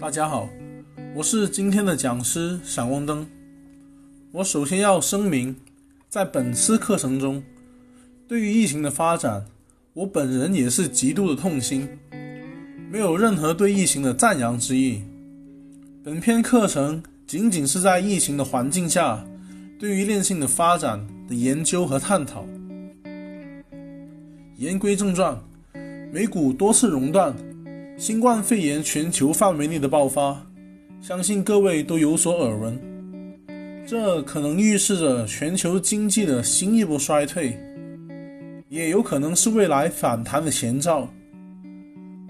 大家好，我是今天的讲师闪光灯。我首先要声明，在本次课程中，对于疫情的发展，我本人也是极度的痛心，没有任何对疫情的赞扬之意。本篇课程仅仅是在疫情的环境下，对于链性的发展的研究和探讨。言归正传，美股多次熔断。新冠肺炎全球范围内的爆发，相信各位都有所耳闻。这可能预示着全球经济的新一波衰退，也有可能是未来反弹的前兆。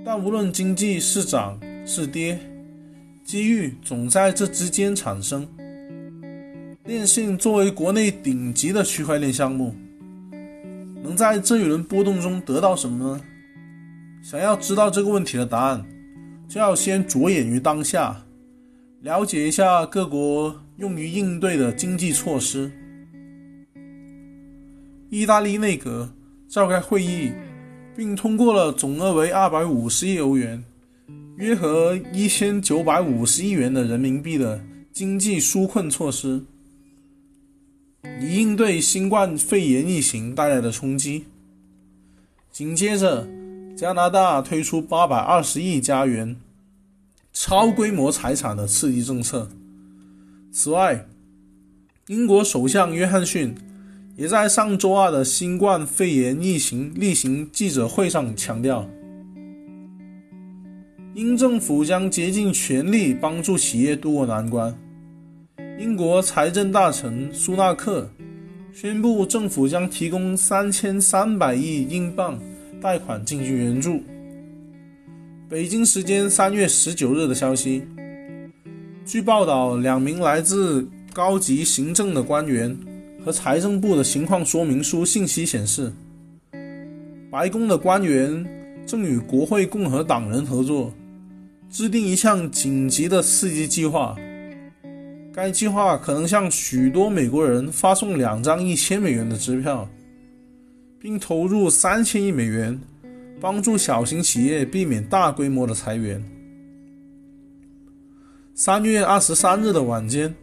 但无论经济是涨是跌，机遇总在这之间产生。电信作为国内顶级的区块链项目，能在这一轮波动中得到什么呢？想要知道这个问题的答案，就要先着眼于当下，了解一下各国用于应对的经济措施。意大利内阁召开会议，并通过了总额为二百五十亿欧元（约合一千九百五十亿元的人民币）的经济纾困措施，以应对新冠肺炎疫情带来的冲击。紧接着，加拿大推出八百二十亿加元超规模财产的刺激政策。此外，英国首相约翰逊也在上周二的新冠肺炎疫情例行记者会上强调，英政府将竭尽全力帮助企业渡过难关。英国财政大臣苏纳克宣布，政府将提供三千三百亿英镑。贷款进行援助。北京时间三月十九日的消息，据报道，两名来自高级行政的官员和财政部的情况说明书信息显示，白宫的官员正与国会共和党人合作，制定一项紧急的刺激计划。该计划可能向许多美国人发送两张一千美元的支票。并投入三千亿美元，帮助小型企业避免大规模的裁员。三月二十三日的晚间，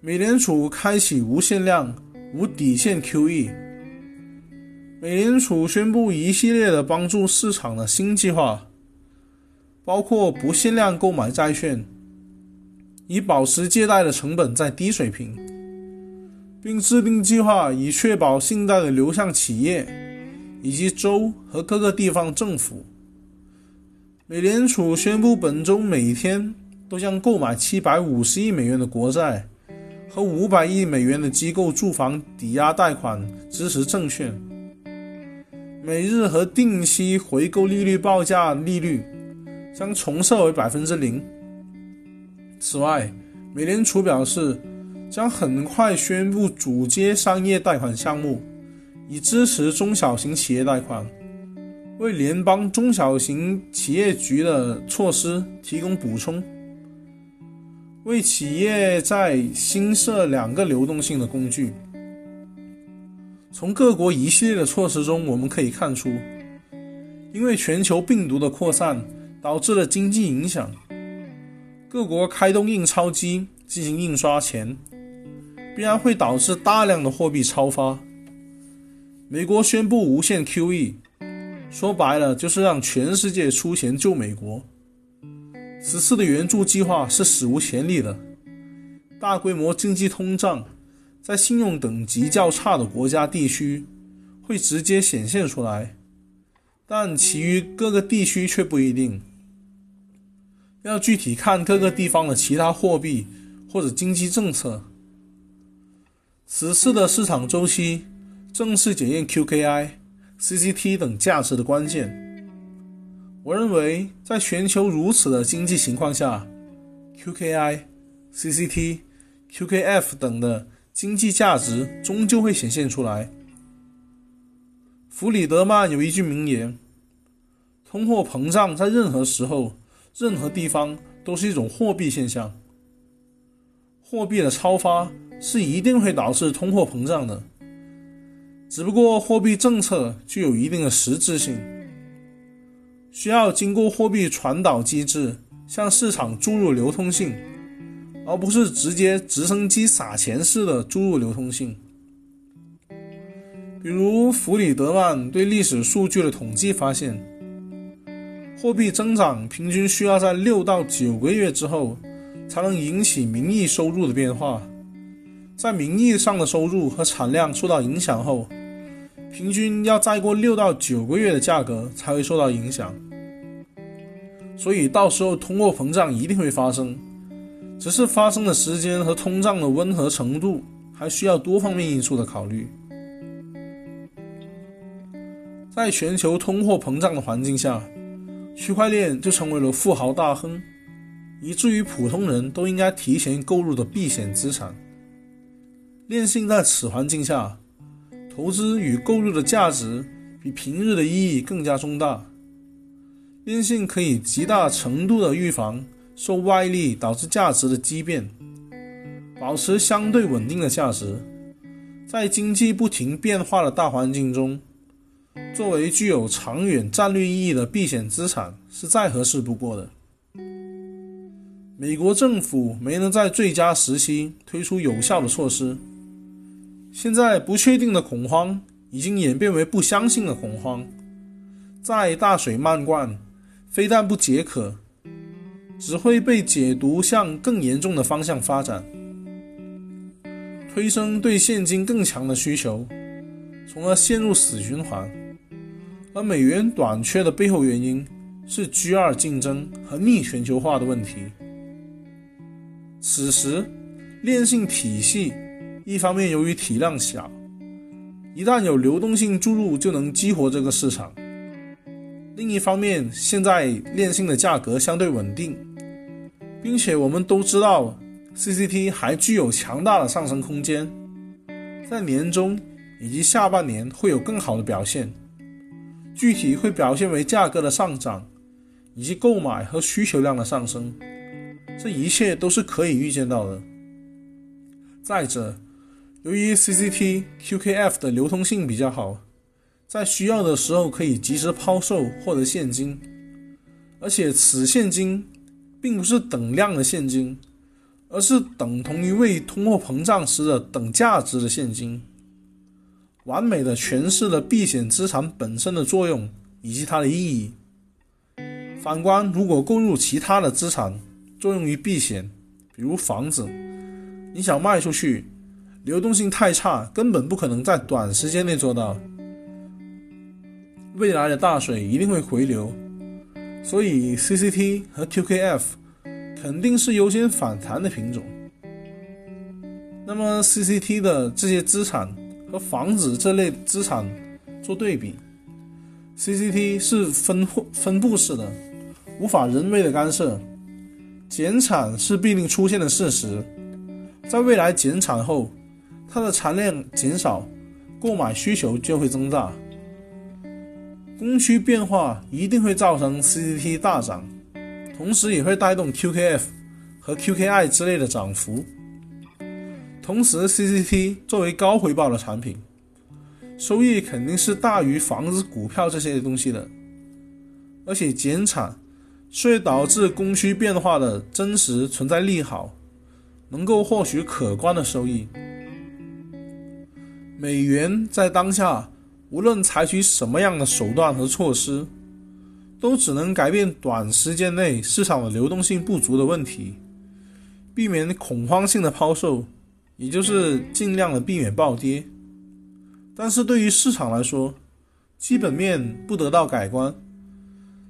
美联储开启无限量、无底线 QE。美联储宣布一系列的帮助市场的新计划，包括不限量购买债券，以保持借贷的成本在低水平。并制定计划，以确保信贷的流向企业以及州和各个地方政府。美联储宣布，本周每天都将购买七百五十亿美元的国债和五百亿美元的机构住房抵押贷款支持证券。每日和定期回购利率报价利率将重设为百分之零。此外，美联储表示。将很快宣布主接商业贷款项目，以支持中小型企业贷款，为联邦中小型企业局的措施提供补充，为企业在新设两个流动性的工具。从各国一系列的措施中，我们可以看出，因为全球病毒的扩散导致了经济影响，各国开动印钞机进行印刷钱。必然会导致大量的货币超发。美国宣布无限 QE，说白了就是让全世界出钱救美国。此次的援助计划是史无前例的，大规模经济通胀在信用等级较差的国家地区会直接显现出来，但其余各个地区却不一定。要具体看各个地方的其他货币或者经济政策。此次的市场周期正是检验 QKI、CCT 等价值的关键。我认为，在全球如此的经济情况下，QKI、CCT、QKF 等的经济价值终究会显现出来。弗里德曼有一句名言：“通货膨胀在任何时候、任何地方都是一种货币现象，货币的超发。”是一定会导致通货膨胀的，只不过货币政策具有一定的实质性，需要经过货币传导机制向市场注入流通性，而不是直接直升机撒钱式的注入流通性。比如弗里德曼对历史数据的统计发现，货币增长平均需要在六到九个月之后，才能引起名义收入的变化。在名义上的收入和产量受到影响后，平均要再过六到九个月的价格才会受到影响。所以到时候通货膨胀一定会发生，只是发生的时间和通胀的温和程度还需要多方面因素的考虑。在全球通货膨胀的环境下，区块链就成为了富豪大亨，以至于普通人都应该提前购入的避险资产。链性在此环境下，投资与购入的价值比平日的意义更加重大。链性可以极大程度的预防受外力导致价值的畸变，保持相对稳定的价值。在经济不停变化的大环境中。作为具有长远战略意义的避险资产，是再合适不过的。美国政府没能在最佳时期推出有效的措施，现在不确定的恐慌已经演变为不相信的恐慌，再大水漫灌，非但不解渴，只会被解读向更严重的方向发展，推升对现金更强的需求，从而陷入死循环。而美元短缺的背后原因是 G2 竞争和逆全球化的问题。此时，链性体系一方面由于体量小，一旦有流动性注入就能激活这个市场；另一方面，现在链性的价格相对稳定，并且我们都知道 CCT 还具有强大的上升空间，在年中以及下半年会有更好的表现。具体会表现为价格的上涨，以及购买和需求量的上升，这一切都是可以预见到的。再者，由于 CCT、QKF 的流通性比较好，在需要的时候可以及时抛售获得现金，而且此现金并不是等量的现金，而是等同于为通货膨胀时的等价值的现金。完美的诠释了避险资产本身的作用以及它的意义。反观，如果购入其他的资产作用于避险，比如房子，你想卖出去，流动性太差，根本不可能在短时间内做到。未来的大水一定会回流，所以 CCT 和 QKF 肯定是优先反弹的品种。那么 CCT 的这些资产。和房子这类资产做对比，CCT 是分分布式的，无法人为的干涉，减产是必定出现的事实。在未来减产后，它的产量减少，购买需求就会增大，供需变化一定会造成 CCT 大涨，同时也会带动 QKF 和 QKI 之类的涨幅。同时，CCT 作为高回报的产品，收益肯定是大于房子、股票这些东西的。而且减产是会导致供需变化的真实存在利好，能够获取可观的收益。美元在当下无论采取什么样的手段和措施，都只能改变短时间内市场的流动性不足的问题，避免恐慌性的抛售。也就是尽量的避免暴跌，但是对于市场来说，基本面不得到改观，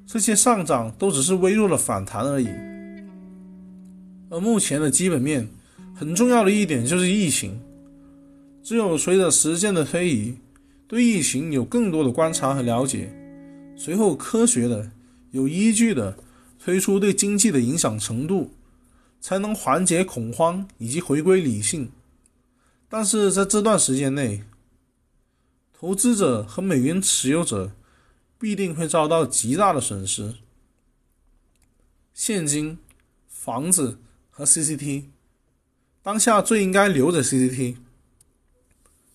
这些上涨都只是微弱的反弹而已。而目前的基本面很重要的一点就是疫情，只有随着时间的推移，对疫情有更多的观察和了解，随后科学的、有依据的推出对经济的影响程度，才能缓解恐慌以及回归理性。但是在这段时间内，投资者和美元持有者必定会遭到极大的损失。现金、房子和 CCT，当下最应该留着 CCT。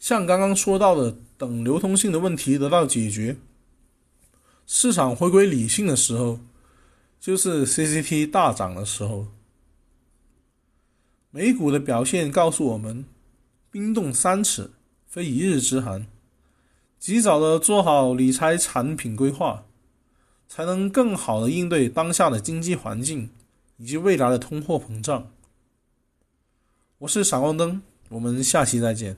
像刚刚说到的，等流通性的问题得到解决，市场回归理性的时候就是 CCT 大涨的时候。美股的表现告诉我们：冰冻三尺，非一日之寒。及早的做好理财产品规划，才能更好的应对当下的经济环境以及未来的通货膨胀。我是闪光灯，我们下期再见。